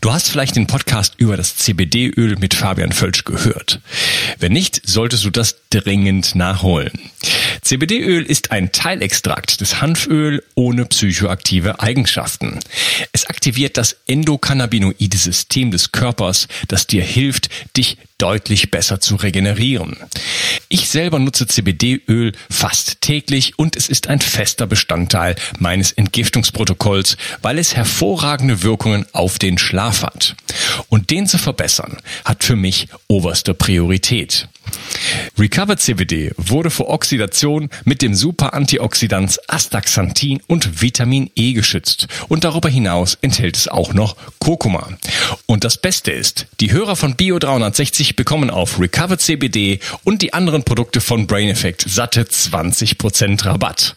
Du hast vielleicht den Podcast über das CBD-Öl mit Fabian Völsch gehört. Wenn nicht, solltest du das dringend nachholen. CBD-Öl ist ein Teilextrakt des Hanföl ohne psychoaktive Eigenschaften. Es aktiviert das endokannabinoide System des Körpers, das dir hilft, dich deutlich besser zu regenerieren. Ich selber nutze CBD-Öl fast täglich und es ist ein fester Bestandteil meines Entgiftungsprotokolls, weil es hervorragende Wirkungen auf den Schlaf hat. Und den zu verbessern, hat für mich oberste Priorität. Recover CBD wurde vor Oxidation mit dem Super-Antioxidans Astaxanthin und Vitamin E geschützt und darüber hinaus enthält es auch noch Kurkuma. Und das Beste ist, die Hörer von Bio 360 bekommen auf Recover CBD und die anderen Produkte von Brain Effect satte 20% Rabatt.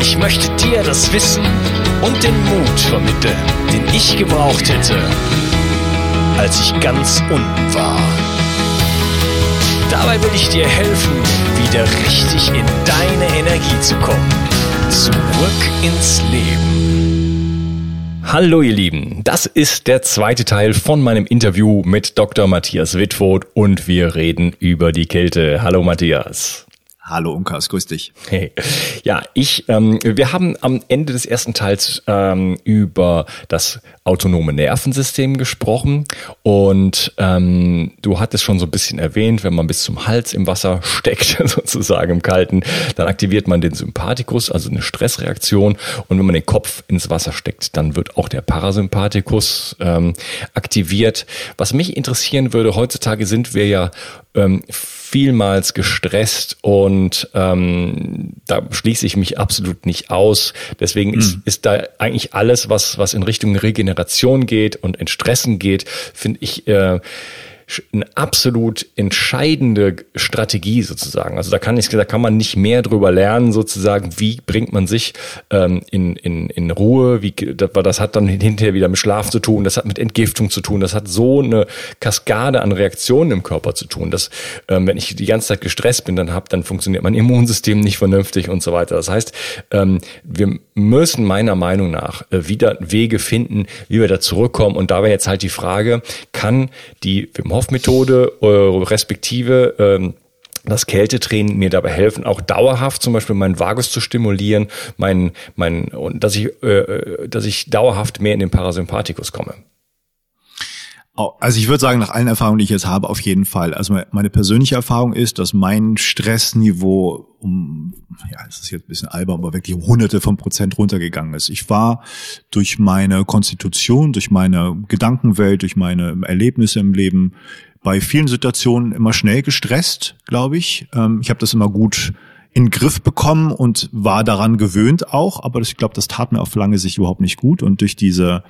Ich möchte dir das Wissen und den Mut vermitteln, den ich gebraucht hätte, als ich ganz unten war. Dabei will ich dir helfen, wieder richtig in deine Energie zu kommen. Zurück ins Leben. Hallo ihr Lieben, das ist der zweite Teil von meinem Interview mit Dr. Matthias Wittwoth und wir reden über die Kälte. Hallo Matthias. Hallo Unkas, grüß dich. Hey. Ja, ich, ähm, wir haben am Ende des ersten Teils ähm, über das autonome Nervensystem gesprochen und ähm, du hattest schon so ein bisschen erwähnt, wenn man bis zum Hals im Wasser steckt, sozusagen im Kalten, dann aktiviert man den Sympathikus, also eine Stressreaktion und wenn man den Kopf ins Wasser steckt, dann wird auch der Parasympathikus ähm, aktiviert. Was mich interessieren würde, heutzutage sind wir ja ähm, vielmals gestresst und ähm, da schließe ich mich absolut nicht aus. Deswegen mhm. ist, ist da eigentlich alles, was, was in Richtung Regeneration geht und Entstressen geht, finde ich äh, eine absolut entscheidende Strategie sozusagen. Also da kann ich, da kann man nicht mehr drüber lernen sozusagen, wie bringt man sich ähm, in, in, in Ruhe, wie, das hat dann hinterher wieder mit Schlaf zu tun, das hat mit Entgiftung zu tun, das hat so eine Kaskade an Reaktionen im Körper zu tun, dass ähm, wenn ich die ganze Zeit gestresst bin, dann hab, dann funktioniert mein Immunsystem nicht vernünftig und so weiter. Das heißt, ähm, wir müssen meiner Meinung nach äh, wieder Wege finden, wie wir da zurückkommen. Und da wäre jetzt halt die Frage, kann die Wim Hof Methode äh, respektive ähm, das Kältetraining mir dabei helfen, auch dauerhaft zum Beispiel meinen Vagus zu stimulieren, mein, mein, und dass ich, äh, äh dass ich dauerhaft mehr in den Parasympathikus komme. Also ich würde sagen, nach allen Erfahrungen, die ich jetzt habe, auf jeden Fall. Also meine persönliche Erfahrung ist, dass mein Stressniveau um, ja, es ist jetzt ein bisschen albern, aber wirklich um hunderte von Prozent runtergegangen ist. Ich war durch meine Konstitution, durch meine Gedankenwelt, durch meine Erlebnisse im Leben bei vielen Situationen immer schnell gestresst, glaube ich. Ähm, ich habe das immer gut in den Griff bekommen und war daran gewöhnt auch, aber ich glaube, das tat mir auf lange Sicht überhaupt nicht gut und durch diese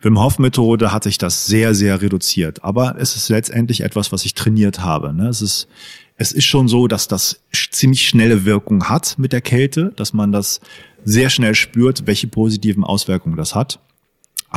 Wim Hof Methode hat sich das sehr, sehr reduziert. Aber es ist letztendlich etwas, was ich trainiert habe. Ne? Es ist, es ist schon so, dass das ziemlich schnelle Wirkung hat mit der Kälte, dass man das sehr schnell spürt, welche positiven Auswirkungen das hat.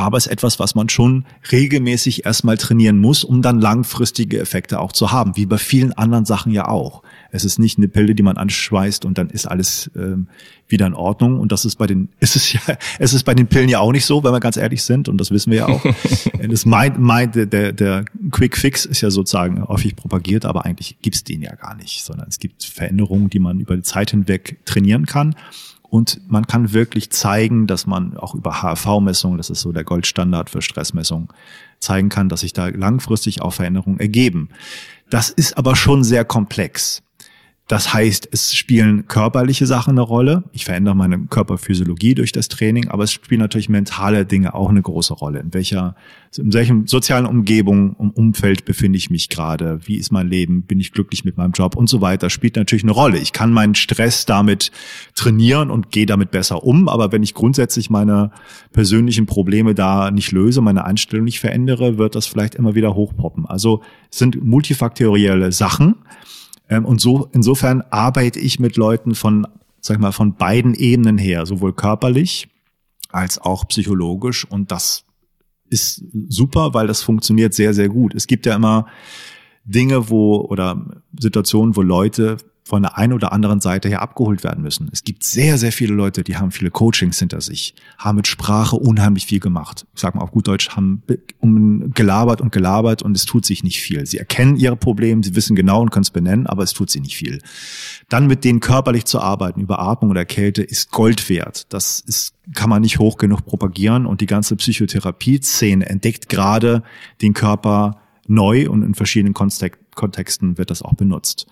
Aber es ist etwas, was man schon regelmäßig erstmal trainieren muss, um dann langfristige Effekte auch zu haben, wie bei vielen anderen Sachen ja auch. Es ist nicht eine Pille, die man anschweißt und dann ist alles ähm, wieder in Ordnung. Und das ist bei den, ist es ja, es ist bei den Pillen ja auch nicht so, wenn wir ganz ehrlich sind. Und das wissen wir ja auch. das meint, meint, der, der Quick Fix ist ja sozusagen häufig propagiert, aber eigentlich gibt's den ja gar nicht, sondern es gibt Veränderungen, die man über die Zeit hinweg trainieren kann. Und man kann wirklich zeigen, dass man auch über HRV-Messungen, das ist so der Goldstandard für Stressmessungen, zeigen kann, dass sich da langfristig auch Veränderungen ergeben. Das ist aber schon sehr komplex. Das heißt, es spielen körperliche Sachen eine Rolle. Ich verändere meine Körperphysiologie durch das Training, aber es spielen natürlich mentale Dinge auch eine große Rolle. In welcher, in welchem sozialen Umgebung, um Umfeld befinde ich mich gerade? Wie ist mein Leben? Bin ich glücklich mit meinem Job und so weiter? Spielt natürlich eine Rolle. Ich kann meinen Stress damit trainieren und gehe damit besser um. Aber wenn ich grundsätzlich meine persönlichen Probleme da nicht löse, meine Einstellung nicht verändere, wird das vielleicht immer wieder hochpoppen. Also es sind multifaktorielle Sachen. Ähm, und so, insofern arbeite ich mit Leuten von, sag ich mal, von beiden Ebenen her, sowohl körperlich als auch psychologisch. Und das ist super, weil das funktioniert sehr, sehr gut. Es gibt ja immer Dinge, wo oder Situationen, wo Leute von der einen oder anderen Seite her abgeholt werden müssen. Es gibt sehr, sehr viele Leute, die haben viele Coachings hinter sich, haben mit Sprache unheimlich viel gemacht. Ich sage mal auf gut Deutsch, haben gelabert und gelabert und es tut sich nicht viel. Sie erkennen ihre Probleme, sie wissen genau und können es benennen, aber es tut sich nicht viel. Dann mit denen körperlich zu arbeiten, über Atmung oder Kälte, ist Gold wert. Das ist, kann man nicht hoch genug propagieren und die ganze Psychotherapie-Szene entdeckt gerade den Körper neu und in verschiedenen Kontexten wird das auch benutzt.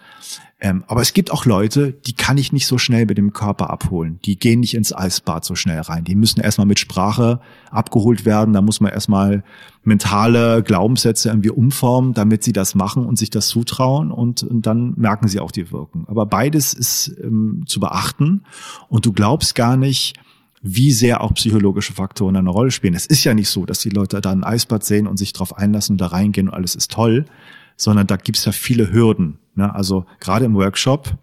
Ähm, aber es gibt auch Leute, die kann ich nicht so schnell mit dem Körper abholen. Die gehen nicht ins Eisbad so schnell rein. Die müssen erstmal mit Sprache abgeholt werden. Da muss man erstmal mentale Glaubenssätze irgendwie umformen, damit sie das machen und sich das zutrauen und, und dann merken sie auch die Wirkung. Aber beides ist ähm, zu beachten und du glaubst gar nicht, wie sehr auch psychologische Faktoren eine Rolle spielen. Es ist ja nicht so, dass die Leute da ein Eisbad sehen und sich drauf einlassen, da reingehen und alles ist toll, sondern da gibt's ja viele Hürden. Ne? Also gerade im Workshop,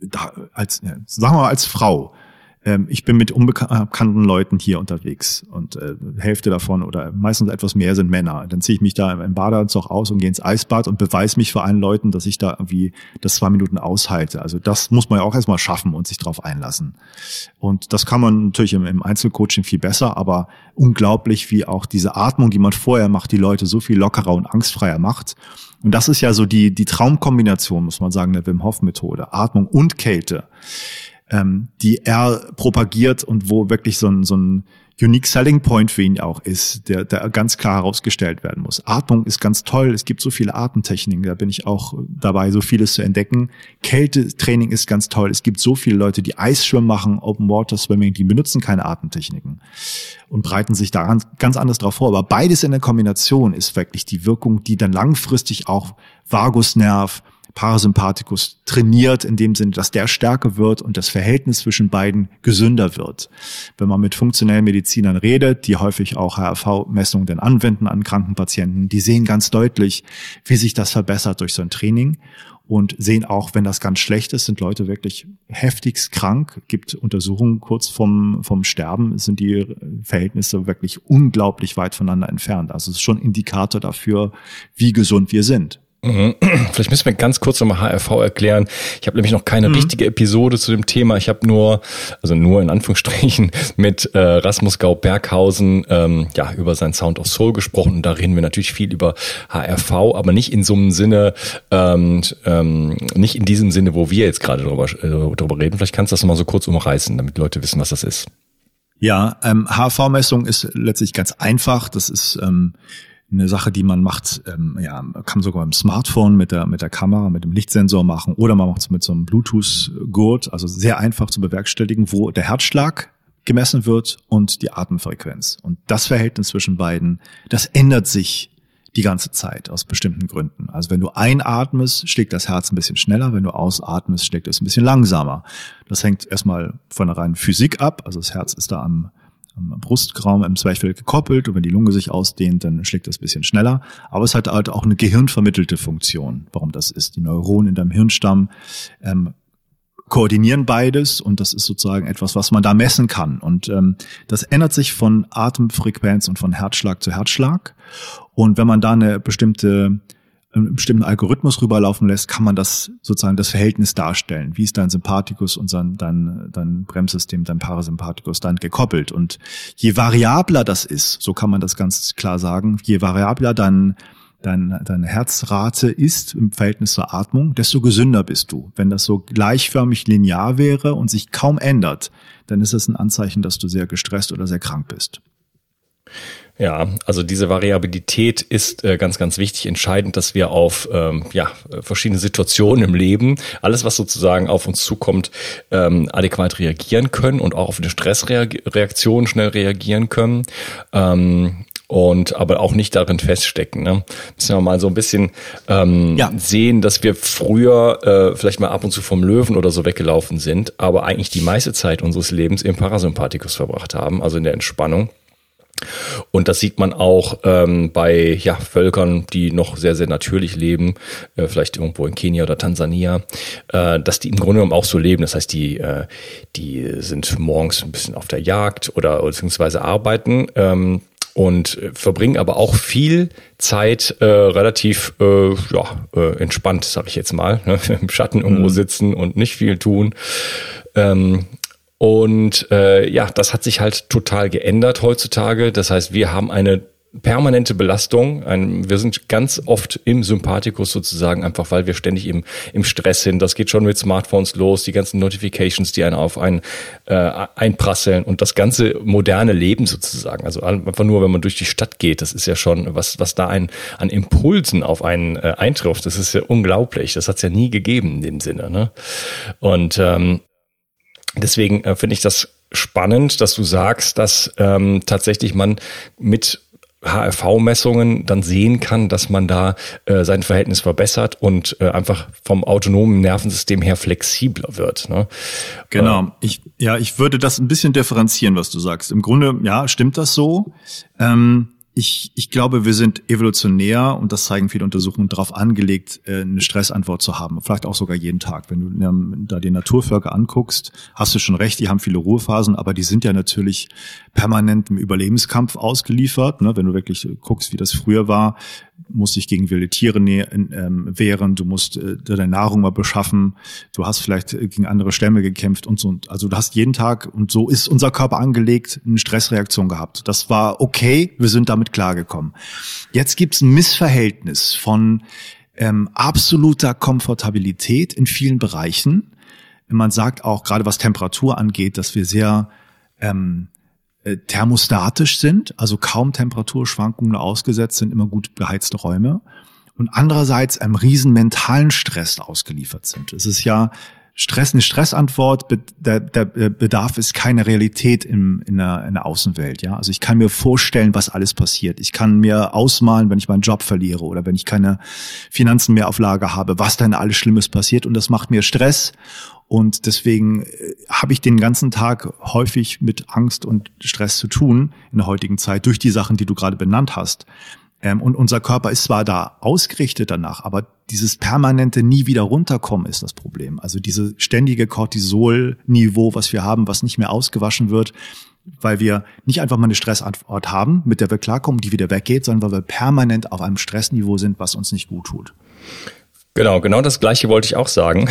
da, als, sagen wir mal als Frau, ähm, ich bin mit unbekannten Leuten hier unterwegs und äh, Hälfte davon oder meistens etwas mehr sind Männer. Dann ziehe ich mich da im Badeanzug aus und gehe ins Eisbad und beweise mich vor allen Leuten, dass ich da irgendwie das zwei Minuten aushalte. Also das muss man ja auch erstmal schaffen und sich drauf einlassen. Und das kann man natürlich im, im Einzelcoaching viel besser, aber unglaublich, wie auch diese Atmung, die man vorher macht, die Leute so viel lockerer und angstfreier macht. Und das ist ja so die, die Traumkombination, muss man sagen, der Wim Hof Methode. Atmung und Kälte ähm, die er propagiert und wo wirklich so ein, so ein Unique Selling Point für ihn auch ist, der, der ganz klar herausgestellt werden muss. Atmung ist ganz toll. Es gibt so viele Atemtechniken. Da bin ich auch dabei, so vieles zu entdecken. Kältetraining ist ganz toll. Es gibt so viele Leute, die Eisschwimmen machen, Open Water Swimming, die benutzen keine Atemtechniken und bereiten sich daran ganz anders drauf vor. Aber beides in der Kombination ist wirklich die Wirkung, die dann langfristig auch Vagusnerv, Parasympathikus trainiert, in dem Sinne, dass der stärker wird und das Verhältnis zwischen beiden gesünder wird. Wenn man mit funktionellen Medizinern redet, die häufig auch HRV-Messungen dann anwenden an kranken Patienten, die sehen ganz deutlich, wie sich das verbessert durch so ein Training und sehen auch, wenn das ganz schlecht ist, sind Leute wirklich heftigst krank. Gibt Untersuchungen kurz vom, vom Sterben, sind die Verhältnisse wirklich unglaublich weit voneinander entfernt. Also es ist schon Indikator dafür, wie gesund wir sind. Mhm. Vielleicht müssen wir ganz kurz nochmal HRV erklären. Ich habe nämlich noch keine mhm. richtige Episode zu dem Thema. Ich habe nur, also nur in Anführungsstrichen, mit äh, Rasmus Gau Berghausen ähm, ja über sein Sound of Soul gesprochen. Und da reden wir natürlich viel über HRV, aber nicht in so einem Sinne, ähm, ähm, nicht in diesem Sinne, wo wir jetzt gerade drüber, äh, drüber reden. Vielleicht kannst du das nochmal so kurz umreißen, damit Leute wissen, was das ist. Ja, ähm, HRV-Messung ist letztlich ganz einfach. Das ist ähm, eine Sache, die man macht, ähm, ja, kann sogar im Smartphone mit der, mit der Kamera, mit dem Lichtsensor machen oder man macht es mit so einem Bluetooth-Gurt, also sehr einfach zu bewerkstelligen, wo der Herzschlag gemessen wird und die Atemfrequenz. Und das Verhältnis zwischen beiden, das ändert sich die ganze Zeit aus bestimmten Gründen. Also wenn du einatmest, schlägt das Herz ein bisschen schneller, wenn du ausatmest, schlägt es ein bisschen langsamer. Das hängt erstmal von der reinen Physik ab, also das Herz ist da am am Brustraum im Zwerchfell gekoppelt und wenn die Lunge sich ausdehnt, dann schlägt das bisschen schneller. Aber es hat halt auch eine gehirnvermittelte Funktion, warum das ist. Die Neuronen in deinem Hirnstamm ähm, koordinieren beides und das ist sozusagen etwas, was man da messen kann. Und ähm, das ändert sich von Atemfrequenz und von Herzschlag zu Herzschlag. Und wenn man da eine bestimmte einen bestimmten Algorithmus rüberlaufen lässt, kann man das sozusagen das Verhältnis darstellen. Wie ist dein Sympathikus und dein, dein, dein Bremssystem, dein Parasympathikus dann gekoppelt? Und je variabler das ist, so kann man das ganz klar sagen, je variabler dein, dein, deine Herzrate ist im Verhältnis zur Atmung, desto gesünder bist du. Wenn das so gleichförmig linear wäre und sich kaum ändert, dann ist das ein Anzeichen, dass du sehr gestresst oder sehr krank bist. Ja, also diese Variabilität ist äh, ganz, ganz wichtig, entscheidend, dass wir auf ähm, ja, verschiedene Situationen im Leben, alles, was sozusagen auf uns zukommt, ähm, adäquat reagieren können und auch auf eine Stressreaktion schnell reagieren können. Ähm, und aber auch nicht darin feststecken. Ne? Müssen wir mal so ein bisschen ähm, ja. sehen, dass wir früher äh, vielleicht mal ab und zu vom Löwen oder so weggelaufen sind, aber eigentlich die meiste Zeit unseres Lebens im Parasympathikus verbracht haben, also in der Entspannung. Und das sieht man auch ähm, bei ja, Völkern, die noch sehr, sehr natürlich leben, äh, vielleicht irgendwo in Kenia oder Tansania, äh, dass die im Grunde genommen auch so leben. Das heißt, die, äh, die sind morgens ein bisschen auf der Jagd oder beziehungsweise arbeiten. Ähm, und verbringen aber auch viel Zeit äh, relativ äh, ja, äh, entspannt, sage ich jetzt mal, ne? im Schatten irgendwo mhm. sitzen und nicht viel tun. Ähm, und äh, ja, das hat sich halt total geändert heutzutage. Das heißt, wir haben eine permanente Belastung. Ein, wir sind ganz oft im Sympathikus sozusagen, einfach weil wir ständig im, im Stress sind. Das geht schon mit Smartphones los, die ganzen Notifications, die einen auf einen äh, einprasseln und das ganze moderne Leben sozusagen. Also einfach nur, wenn man durch die Stadt geht, das ist ja schon, was, was da ein, an Impulsen auf einen äh, eintrifft, das ist ja unglaublich. Das hat es ja nie gegeben in dem Sinne. Ne? Und ähm, Deswegen äh, finde ich das spannend, dass du sagst, dass ähm, tatsächlich man mit HRV-Messungen dann sehen kann, dass man da äh, sein Verhältnis verbessert und äh, einfach vom autonomen Nervensystem her flexibler wird. Ne? Genau. Äh, ich, ja, ich würde das ein bisschen differenzieren, was du sagst. Im Grunde, ja, stimmt das so. Ähm, ich, ich glaube, wir sind evolutionär, und das zeigen viele Untersuchungen, darauf angelegt, äh, eine Stressantwort zu haben. Vielleicht auch sogar jeden Tag. Wenn du ähm, da die Naturvölker anguckst, hast du schon recht, die haben viele Ruhephasen, aber die sind ja natürlich permanent im Überlebenskampf ausgeliefert. Ne? Wenn du wirklich guckst, wie das früher war, musst dich gegen wilde Tiere ähm, wehren, du musst äh, deine Nahrung mal beschaffen, du hast vielleicht äh, gegen andere Stämme gekämpft und so. Also du hast jeden Tag, und so ist unser Körper angelegt, eine Stressreaktion gehabt. Das war okay, wir sind damit klargekommen. Jetzt gibt's ein Missverhältnis von ähm, absoluter Komfortabilität in vielen Bereichen. Man sagt auch, gerade was Temperatur angeht, dass wir sehr ähm, äh, thermostatisch sind, also kaum Temperaturschwankungen ausgesetzt sind, immer gut beheizte Räume und andererseits einem riesen mentalen Stress ausgeliefert sind. Es ist ja Stress eine Stressantwort, der, der Bedarf ist keine Realität im, in, der, in der Außenwelt. Ja, also ich kann mir vorstellen, was alles passiert. Ich kann mir ausmalen, wenn ich meinen Job verliere oder wenn ich keine Finanzen mehr auf Lager habe, was dann alles Schlimmes passiert und das macht mir Stress und deswegen äh, habe ich den ganzen Tag häufig mit Angst und Stress zu tun in der heutigen Zeit durch die Sachen, die du gerade benannt hast. Ähm, und unser Körper ist zwar da ausgerichtet danach, aber dieses permanente nie wieder runterkommen ist das Problem. Also diese ständige Cortisol-Niveau, was wir haben, was nicht mehr ausgewaschen wird, weil wir nicht einfach mal eine Stressantwort haben, mit der wir klarkommen, die wieder weggeht, sondern weil wir permanent auf einem Stressniveau sind, was uns nicht gut tut. Genau, genau das gleiche wollte ich auch sagen.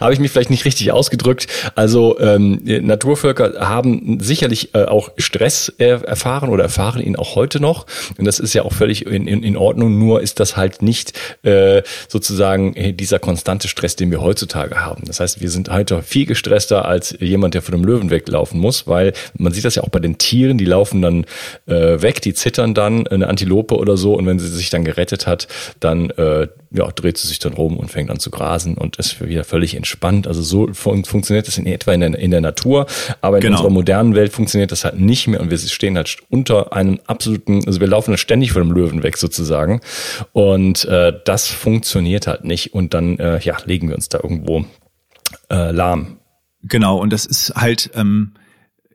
Habe ich mich vielleicht nicht richtig ausgedrückt. Also ähm, Naturvölker haben sicherlich äh, auch Stress äh, erfahren oder erfahren ihn auch heute noch. Und das ist ja auch völlig in, in, in Ordnung. Nur ist das halt nicht äh, sozusagen dieser konstante Stress, den wir heutzutage haben. Das heißt, wir sind heute viel gestresster als jemand, der von einem Löwen weglaufen muss, weil man sieht das ja auch bei den Tieren, die laufen dann äh, weg, die zittern dann, eine Antilope oder so. Und wenn sie sich dann gerettet hat, dann äh, ja, dreht sie sich dann rum und fängt an zu grasen und ist wieder völlig entspannt. Also so fun funktioniert das in etwa in der, in der Natur, aber in genau. unserer modernen Welt funktioniert das halt nicht mehr und wir stehen halt unter einem absoluten, also wir laufen halt ständig von dem Löwen weg sozusagen und äh, das funktioniert halt nicht und dann äh, ja, legen wir uns da irgendwo äh, lahm. Genau, und das ist halt ähm,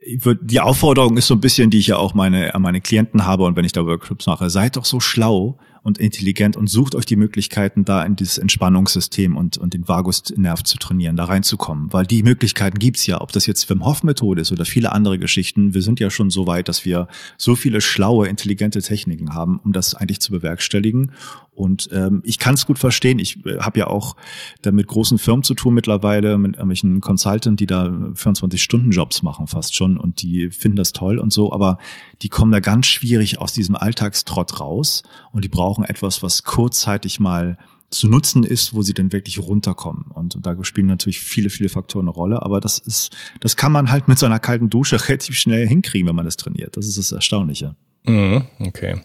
die Aufforderung ist so ein bisschen, die ich ja auch meine, meine Klienten habe und wenn ich da Workshops mache, seid doch so schlau und intelligent und sucht euch die Möglichkeiten, da in dieses Entspannungssystem und, und den Vagusnerv zu trainieren, da reinzukommen. Weil die Möglichkeiten gibt's ja, ob das jetzt Wim Hof Methode ist oder viele andere Geschichten. Wir sind ja schon so weit, dass wir so viele schlaue, intelligente Techniken haben, um das eigentlich zu bewerkstelligen. Und ähm, ich kann es gut verstehen. Ich äh, habe ja auch da mit großen Firmen zu tun mittlerweile, mit irgendwelchen Consultant, die da 24-Stunden-Jobs machen fast schon und die finden das toll und so, aber die kommen da ganz schwierig aus diesem Alltagstrott raus und die brauchen etwas, was kurzzeitig mal zu nutzen ist, wo sie dann wirklich runterkommen. Und da spielen natürlich viele, viele Faktoren eine Rolle. Aber das ist, das kann man halt mit so einer kalten Dusche relativ schnell hinkriegen, wenn man das trainiert. Das ist das Erstaunliche. Mhm, okay.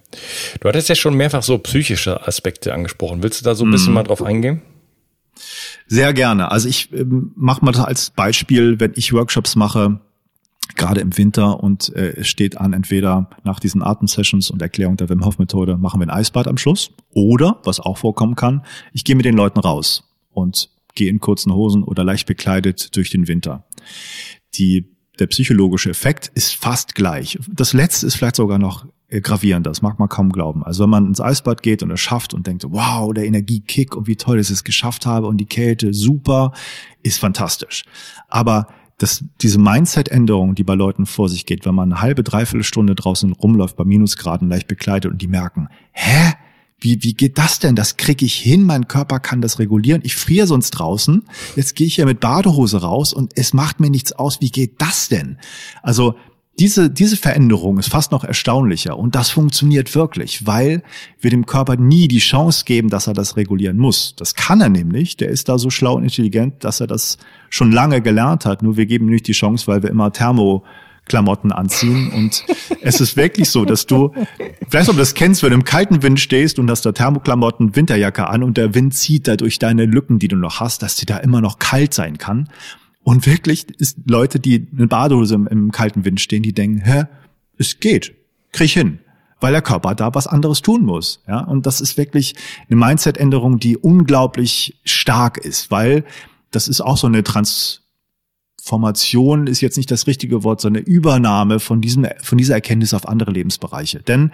Du hattest ja schon mehrfach so psychische Aspekte angesprochen. Willst du da so ein bisschen mhm. mal drauf eingehen? Sehr gerne. Also ich ähm, mache mal als Beispiel, wenn ich Workshops mache, gerade im Winter und äh, es steht an, entweder nach diesen Atemsessions und Erklärung der Wim Hof Methode machen wir ein Eisbad am Schluss oder, was auch vorkommen kann, ich gehe mit den Leuten raus und gehe in kurzen Hosen oder leicht bekleidet durch den Winter. Die, der psychologische Effekt ist fast gleich. Das letzte ist vielleicht sogar noch äh, gravierender, das mag man kaum glauben. Also wenn man ins Eisbad geht und es schafft und denkt, wow, der Energiekick und wie toll ich es geschafft habe und die Kälte, super, ist fantastisch. Aber dass diese Mindset-Änderung, die bei Leuten vor sich geht, wenn man eine halbe, dreiviertel Stunde draußen rumläuft bei Minusgraden leicht bekleidet und die merken, hä? Wie, wie geht das denn? Das kriege ich hin, mein Körper kann das regulieren. Ich friere sonst draußen. Jetzt gehe ich ja mit Badehose raus und es macht mir nichts aus. Wie geht das denn? Also diese, diese Veränderung ist fast noch erstaunlicher und das funktioniert wirklich, weil wir dem Körper nie die Chance geben, dass er das regulieren muss. Das kann er nämlich, der ist da so schlau und intelligent, dass er das schon lange gelernt hat, nur wir geben ihm nicht die Chance, weil wir immer Thermo Klamotten anziehen. Und es ist wirklich so, dass du, ich weiß nicht, ob du das kennst, wenn du im kalten Wind stehst und hast da Thermoklamotten, Winterjacke an und der Wind zieht da durch deine Lücken, die du noch hast, dass dir da immer noch kalt sein kann. Und wirklich ist Leute, die eine Badehose im, im kalten Wind stehen, die denken, hä, es geht, krieg ich hin weil der Körper da was anderes tun muss. Ja, und das ist wirklich eine Mindset-Änderung, die unglaublich stark ist, weil das ist auch so eine Transformation, ist jetzt nicht das richtige Wort, sondern Übernahme von diesem, von dieser Erkenntnis auf andere Lebensbereiche. Denn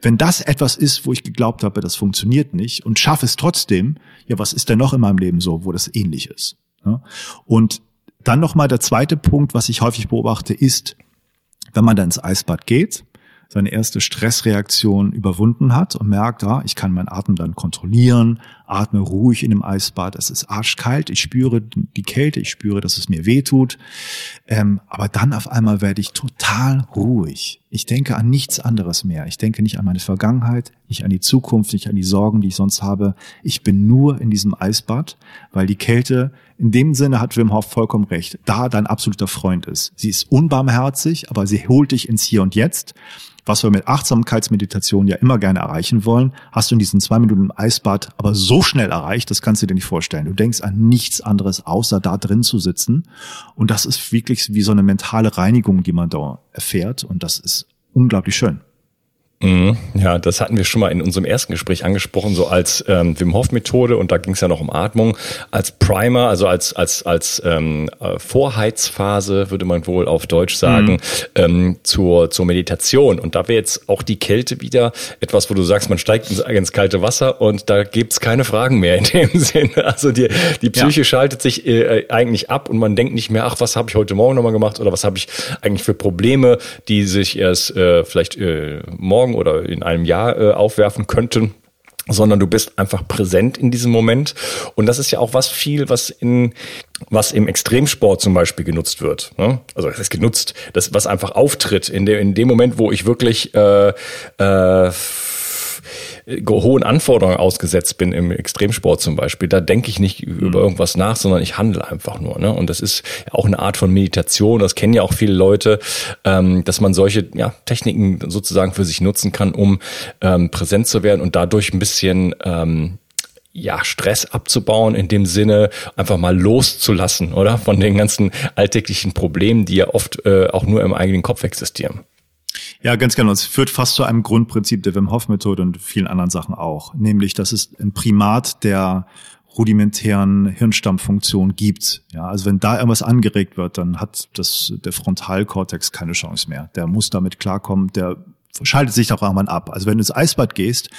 wenn das etwas ist, wo ich geglaubt habe, das funktioniert nicht und schaffe es trotzdem, ja, was ist denn noch in meinem Leben so, wo das ähnlich ist? Ja? Und dann nochmal der zweite Punkt, was ich häufig beobachte, ist, wenn man dann ins Eisbad geht, seine erste Stressreaktion überwunden hat und merkt, ah, ich kann meinen Atem dann kontrollieren, atme ruhig in dem Eisbad, es ist arschkalt, ich spüre die Kälte, ich spüre, dass es mir weh tut, ähm, aber dann auf einmal werde ich total ruhig. Ich denke an nichts anderes mehr. Ich denke nicht an meine Vergangenheit, nicht an die Zukunft, nicht an die Sorgen, die ich sonst habe. Ich bin nur in diesem Eisbad, weil die Kälte, in dem Sinne hat Wim Hof vollkommen recht, da dein absoluter Freund ist. Sie ist unbarmherzig, aber sie holt dich ins Hier und Jetzt was wir mit Achtsamkeitsmeditation ja immer gerne erreichen wollen, hast du in diesen zwei Minuten im Eisbad aber so schnell erreicht, das kannst du dir nicht vorstellen. Du denkst an nichts anderes, außer da drin zu sitzen. Und das ist wirklich wie so eine mentale Reinigung, die man da erfährt. Und das ist unglaublich schön. Mhm. Ja, das hatten wir schon mal in unserem ersten Gespräch angesprochen, so als ähm, Wim Hof Methode und da ging es ja noch um Atmung als Primer, also als als als ähm, äh, Vorheizphase würde man wohl auf Deutsch sagen mhm. ähm, zur zur Meditation und da wäre jetzt auch die Kälte wieder etwas, wo du sagst, man steigt ins, ins kalte Wasser und da gibt's keine Fragen mehr in dem Sinne. Also die die Psyche ja. schaltet sich äh, eigentlich ab und man denkt nicht mehr, ach, was habe ich heute Morgen nochmal gemacht oder was habe ich eigentlich für Probleme, die sich erst äh, vielleicht äh, morgen oder in einem Jahr äh, aufwerfen könnten sondern du bist einfach präsent in diesem Moment. Und das ist ja auch was viel, was in was im Extremsport zum Beispiel genutzt wird. Ne? Also es ist genutzt, das was einfach auftritt in dem in dem Moment, wo ich wirklich äh, äh, hohen Anforderungen ausgesetzt bin im Extremsport zum Beispiel, da denke ich nicht mhm. über irgendwas nach, sondern ich handle einfach nur. Ne? Und das ist auch eine Art von Meditation. Das kennen ja auch viele Leute, ähm, dass man solche ja, Techniken sozusagen für sich nutzen kann, um ähm, präsent zu werden und dadurch ein bisschen ähm, ja, Stress abzubauen, in dem Sinne einfach mal loszulassen, oder? Von den ganzen alltäglichen Problemen, die ja oft äh, auch nur im eigenen Kopf existieren. Ja, ganz genau. Es führt fast zu einem Grundprinzip der Wim Hof Methode und vielen anderen Sachen auch. Nämlich, dass es ein Primat der rudimentären Hirnstammfunktion gibt. Ja, also wenn da irgendwas angeregt wird, dann hat das, der Frontalkortex keine Chance mehr. Der muss damit klarkommen, der schaltet sich doch irgendwann ab. Also wenn du ins Eisbad gehst,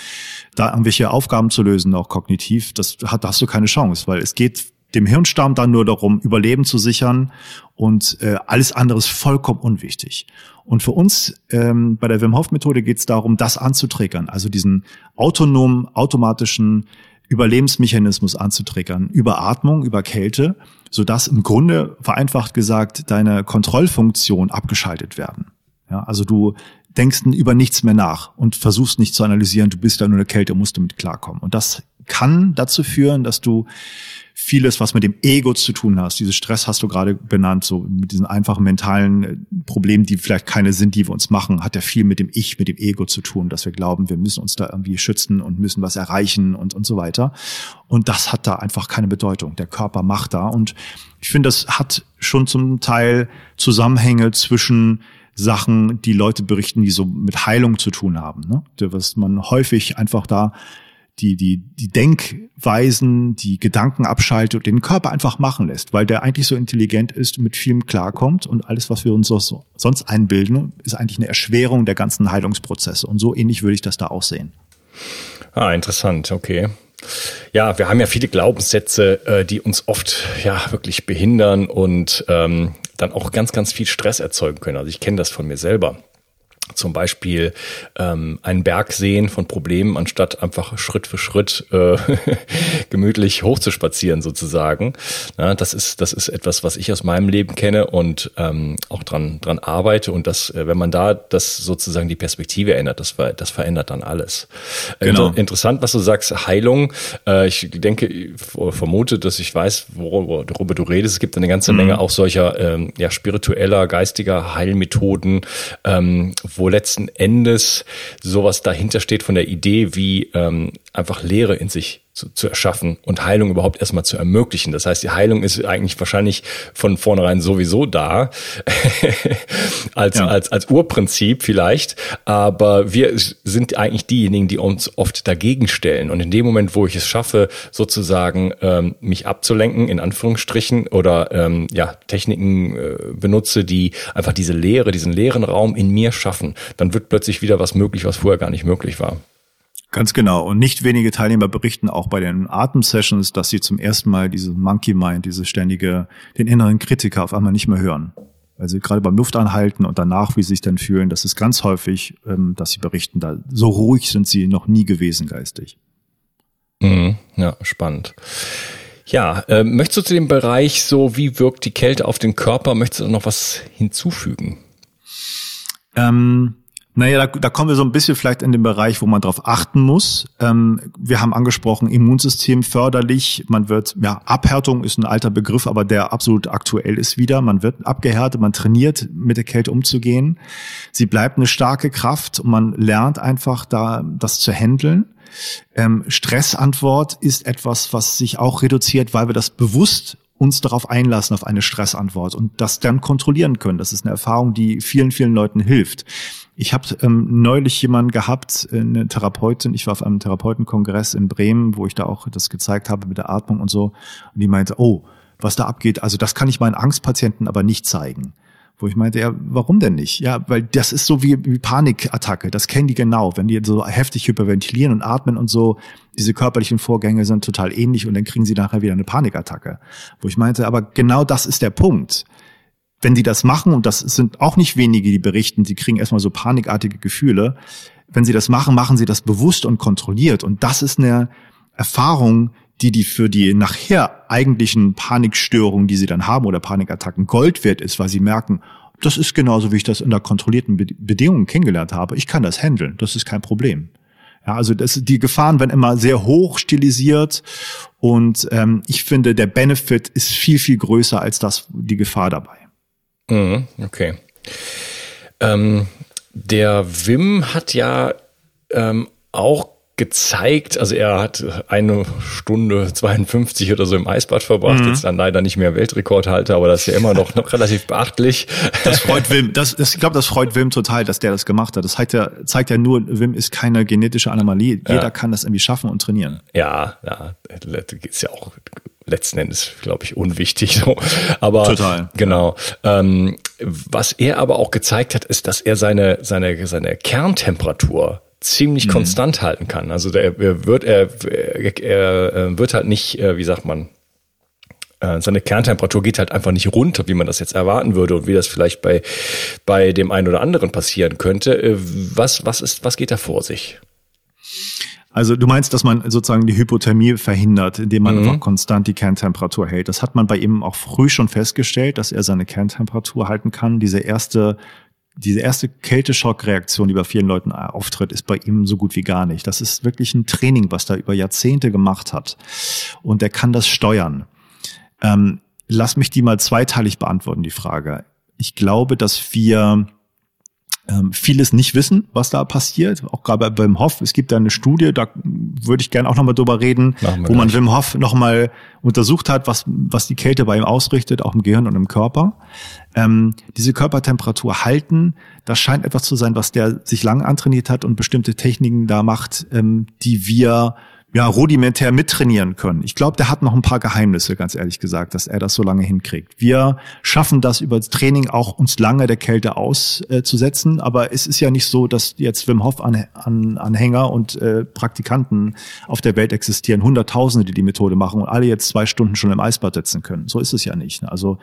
da irgendwelche Aufgaben zu lösen, auch kognitiv, das hat, da hast du keine Chance, weil es geht dem Hirnstamm dann nur darum, Überleben zu sichern und äh, alles andere ist vollkommen unwichtig. Und für uns ähm, bei der Wim Hof Methode geht es darum, das anzutriggern, also diesen autonomen, automatischen Überlebensmechanismus anzutriggern, über Atmung, über Kälte, sodass im Grunde vereinfacht gesagt deine Kontrollfunktion abgeschaltet werden. Ja, also du denkst über nichts mehr nach und versuchst nicht zu analysieren, du bist da nur eine Kälte, musst damit klarkommen. Und das kann dazu führen, dass du vieles, was mit dem Ego zu tun hast. Dieses Stress hast du gerade benannt, so mit diesen einfachen mentalen äh, Problemen, die vielleicht keine sind, die wir uns machen, hat ja viel mit dem Ich, mit dem Ego zu tun, dass wir glauben, wir müssen uns da irgendwie schützen und müssen was erreichen und, und so weiter. Und das hat da einfach keine Bedeutung. Der Körper macht da. Und ich finde, das hat schon zum Teil Zusammenhänge zwischen Sachen, die Leute berichten, die so mit Heilung zu tun haben. Ne? Was man häufig einfach da die, die, die Denkweisen, die Gedanken abschaltet und den Körper einfach machen lässt, weil der eigentlich so intelligent ist mit vielem klarkommt und alles, was wir uns so, sonst einbilden, ist eigentlich eine Erschwerung der ganzen Heilungsprozesse. Und so ähnlich würde ich das da auch sehen. Ah, interessant, okay. Ja, wir haben ja viele Glaubenssätze, äh, die uns oft ja wirklich behindern und ähm, dann auch ganz, ganz viel Stress erzeugen können. Also ich kenne das von mir selber zum Beispiel ähm, einen Berg sehen von Problemen, anstatt einfach Schritt für Schritt äh, gemütlich hochzuspazieren sozusagen. Ja, das ist das ist etwas, was ich aus meinem Leben kenne und ähm, auch dran dran arbeite. Und das, äh, wenn man da das sozusagen die Perspektive ändert, das das verändert dann alles. Äh, genau. Inter interessant, was du sagst, Heilung. Äh, ich denke, vermute, dass ich weiß, worüber du redest. Es gibt eine ganze mhm. Menge auch solcher ähm, ja spiritueller, geistiger Heilmethoden. Ähm, wo letzten Endes sowas dahinter steht von der Idee, wie ähm, einfach Lehre in sich zu, zu erschaffen und Heilung überhaupt erstmal zu ermöglichen. Das heißt, die Heilung ist eigentlich wahrscheinlich von vornherein sowieso da, als, ja. als, als Urprinzip vielleicht, aber wir sind eigentlich diejenigen, die uns oft dagegen stellen. Und in dem Moment, wo ich es schaffe, sozusagen ähm, mich abzulenken, in Anführungsstrichen, oder ähm, ja, Techniken äh, benutze, die einfach diese Leere, diesen leeren Raum in mir schaffen, dann wird plötzlich wieder was möglich, was vorher gar nicht möglich war. Ganz genau. Und nicht wenige Teilnehmer berichten auch bei den Atemsessions, dass sie zum ersten Mal diese Monkey Mind, diese ständige, den inneren Kritiker auf einmal nicht mehr hören. Also gerade beim Luftanhalten und danach, wie sie sich dann fühlen, das ist ganz häufig, ähm, dass sie berichten, da so ruhig sind sie noch nie gewesen geistig. Mhm, ja, spannend. Ja, äh, möchtest du zu dem Bereich so, wie wirkt die Kälte auf den Körper, möchtest du noch was hinzufügen? Ähm, naja, da, da kommen wir so ein bisschen vielleicht in den Bereich, wo man darauf achten muss. Ähm, wir haben angesprochen, Immunsystem förderlich. Man wird, ja, Abhärtung ist ein alter Begriff, aber der absolut aktuell ist wieder. Man wird abgehärtet, man trainiert, mit der Kälte umzugehen. Sie bleibt eine starke Kraft und man lernt einfach da, das zu handeln. Ähm, Stressantwort ist etwas, was sich auch reduziert, weil wir das bewusst uns darauf einlassen, auf eine Stressantwort und das dann kontrollieren können. Das ist eine Erfahrung, die vielen, vielen Leuten hilft. Ich habe ähm, neulich jemanden gehabt, äh, eine Therapeutin, ich war auf einem Therapeutenkongress in Bremen, wo ich da auch das gezeigt habe mit der Atmung und so. Und die meinte, oh, was da abgeht, also das kann ich meinen Angstpatienten aber nicht zeigen. Wo ich meinte, ja, warum denn nicht? Ja, weil das ist so wie, wie Panikattacke, das kennen die genau. Wenn die so heftig hyperventilieren und atmen und so, diese körperlichen Vorgänge sind total ähnlich und dann kriegen sie nachher wieder eine Panikattacke. Wo ich meinte, aber genau das ist der Punkt wenn die das machen, und das sind auch nicht wenige, die berichten, die kriegen erstmal so panikartige Gefühle, wenn sie das machen, machen sie das bewusst und kontrolliert. Und das ist eine Erfahrung, die die für die nachher eigentlichen Panikstörungen, die sie dann haben oder Panikattacken Gold wert ist, weil sie merken, das ist genauso, wie ich das unter kontrollierten Bedingungen kennengelernt habe. Ich kann das handeln. Das ist kein Problem. Ja, also das, die Gefahren werden immer sehr hoch stilisiert und ähm, ich finde, der Benefit ist viel, viel größer als das, die Gefahr dabei. Mhm, okay. Ähm, der Wim hat ja ähm, auch gezeigt, also er hat eine Stunde 52 oder so im Eisbad verbracht, mhm. jetzt dann leider nicht mehr Weltrekordhalter, aber das ist ja immer noch, noch relativ beachtlich. Das freut Wim, das, das, ich glaube, das freut Wim total, dass der das gemacht hat. Das zeigt ja, zeigt ja nur, Wim ist keine genetische Anomalie. Jeder ja. kann das irgendwie schaffen und trainieren. Ja, ja, ist ja auch letzten Endes, glaube ich, unwichtig. So. Aber Total. genau. Ähm, was er aber auch gezeigt hat, ist, dass er seine seine seine Kerntemperatur ziemlich mhm. konstant halten kann. Also der, er wird er, er, wird halt nicht, äh, wie sagt man, äh, seine Kerntemperatur geht halt einfach nicht runter, wie man das jetzt erwarten würde und wie das vielleicht bei bei dem einen oder anderen passieren könnte. Äh, was was ist was geht da vor sich? Also du meinst, dass man sozusagen die Hypothermie verhindert, indem man mhm. einfach konstant die Kerntemperatur hält. Das hat man bei ihm auch früh schon festgestellt, dass er seine Kerntemperatur halten kann. Diese erste diese erste Kälteschockreaktion, die bei vielen Leuten auftritt, ist bei ihm so gut wie gar nicht. Das ist wirklich ein Training, was er über Jahrzehnte gemacht hat. Und er kann das steuern. Ähm, lass mich die mal zweiteilig beantworten, die Frage. Ich glaube, dass wir ähm, vieles nicht wissen, was da passiert. Auch gerade beim Hoff, es gibt da eine Studie, da würde ich gerne auch nochmal drüber reden, wo man Wim Hof nochmal untersucht hat, was, was die Kälte bei ihm ausrichtet, auch im Gehirn und im Körper. Ähm, diese Körpertemperatur halten, das scheint etwas zu sein, was der sich lange antrainiert hat und bestimmte Techniken da macht, ähm, die wir ja, rudimentär mittrainieren können. Ich glaube, der hat noch ein paar Geheimnisse, ganz ehrlich gesagt, dass er das so lange hinkriegt. Wir schaffen das über das Training auch uns lange der Kälte auszusetzen, äh, aber es ist ja nicht so, dass jetzt Wim Hof -An -An Anhänger und äh, Praktikanten auf der Welt existieren, Hunderttausende, die die Methode machen und alle jetzt zwei Stunden schon im Eisbad sitzen können. So ist es ja nicht. Ne? Also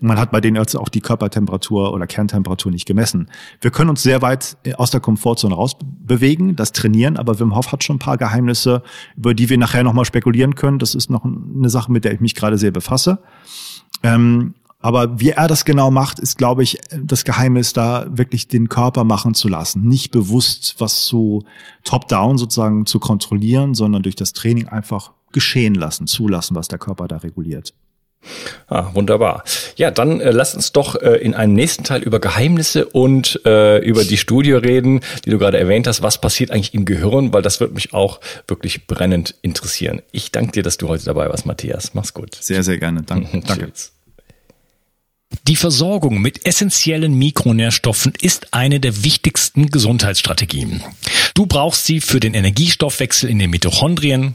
man hat bei denen jetzt auch die Körpertemperatur oder Kerntemperatur nicht gemessen. Wir können uns sehr weit äh, aus der Komfortzone rausbewegen, das trainieren, aber Wim Hof hat schon ein paar Geheimnisse, über die wir nachher nochmal spekulieren können. Das ist noch eine Sache, mit der ich mich gerade sehr befasse. Ähm, aber wie er das genau macht, ist, glaube ich, das Geheimnis, da wirklich den Körper machen zu lassen. Nicht bewusst was so top-down sozusagen zu kontrollieren, sondern durch das Training einfach geschehen lassen, zulassen, was der Körper da reguliert. Ah, wunderbar. Ja, dann äh, lass uns doch äh, in einem nächsten Teil über Geheimnisse und äh, über die Studie reden, die du gerade erwähnt hast. Was passiert eigentlich im Gehirn? Weil das wird mich auch wirklich brennend interessieren. Ich danke dir, dass du heute dabei warst, Matthias. Mach's gut. Sehr, sehr gerne. Danke. danke. Die Versorgung mit essentiellen Mikronährstoffen ist eine der wichtigsten Gesundheitsstrategien. Du brauchst sie für den Energiestoffwechsel in den Mitochondrien,